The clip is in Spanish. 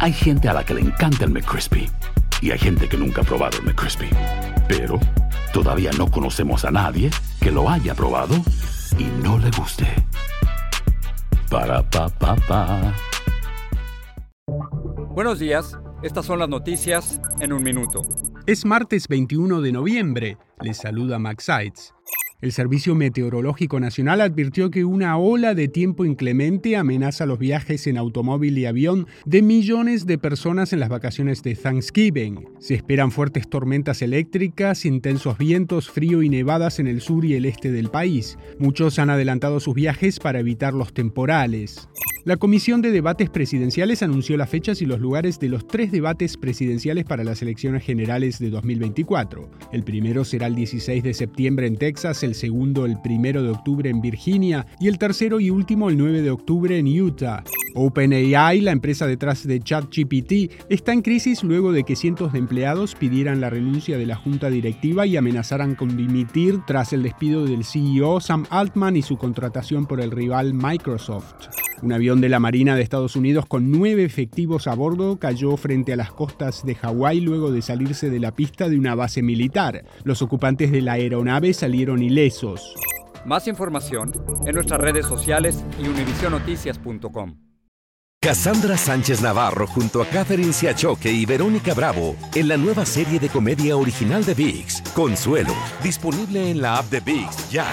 Hay gente a la que le encanta el McCrispy y hay gente que nunca ha probado el McCrispy. Pero todavía no conocemos a nadie que lo haya probado y no le guste. Para pa pa pa. Buenos días, estas son las noticias en un minuto. Es martes 21 de noviembre. Les saluda Max Seitz. El Servicio Meteorológico Nacional advirtió que una ola de tiempo inclemente amenaza los viajes en automóvil y avión de millones de personas en las vacaciones de Thanksgiving. Se esperan fuertes tormentas eléctricas, intensos vientos, frío y nevadas en el sur y el este del país. Muchos han adelantado sus viajes para evitar los temporales. La Comisión de Debates Presidenciales anunció las fechas y los lugares de los tres debates presidenciales para las elecciones generales de 2024. El primero será el 16 de septiembre en Texas, el segundo el 1 de octubre en Virginia y el tercero y último el 9 de octubre en Utah. OpenAI, la empresa detrás de ChatGPT, está en crisis luego de que cientos de empleados pidieran la renuncia de la junta directiva y amenazaran con dimitir tras el despido del CEO Sam Altman y su contratación por el rival Microsoft. Un avión de la Marina de Estados Unidos con nueve efectivos a bordo cayó frente a las costas de Hawái luego de salirse de la pista de una base militar. Los ocupantes de la aeronave salieron ilesos. Más información en nuestras redes sociales y univisionoticias.com. Cassandra Sánchez Navarro junto a Catherine Siachoque y Verónica Bravo en la nueva serie de comedia original de VIX, Consuelo, disponible en la app de VIX ya.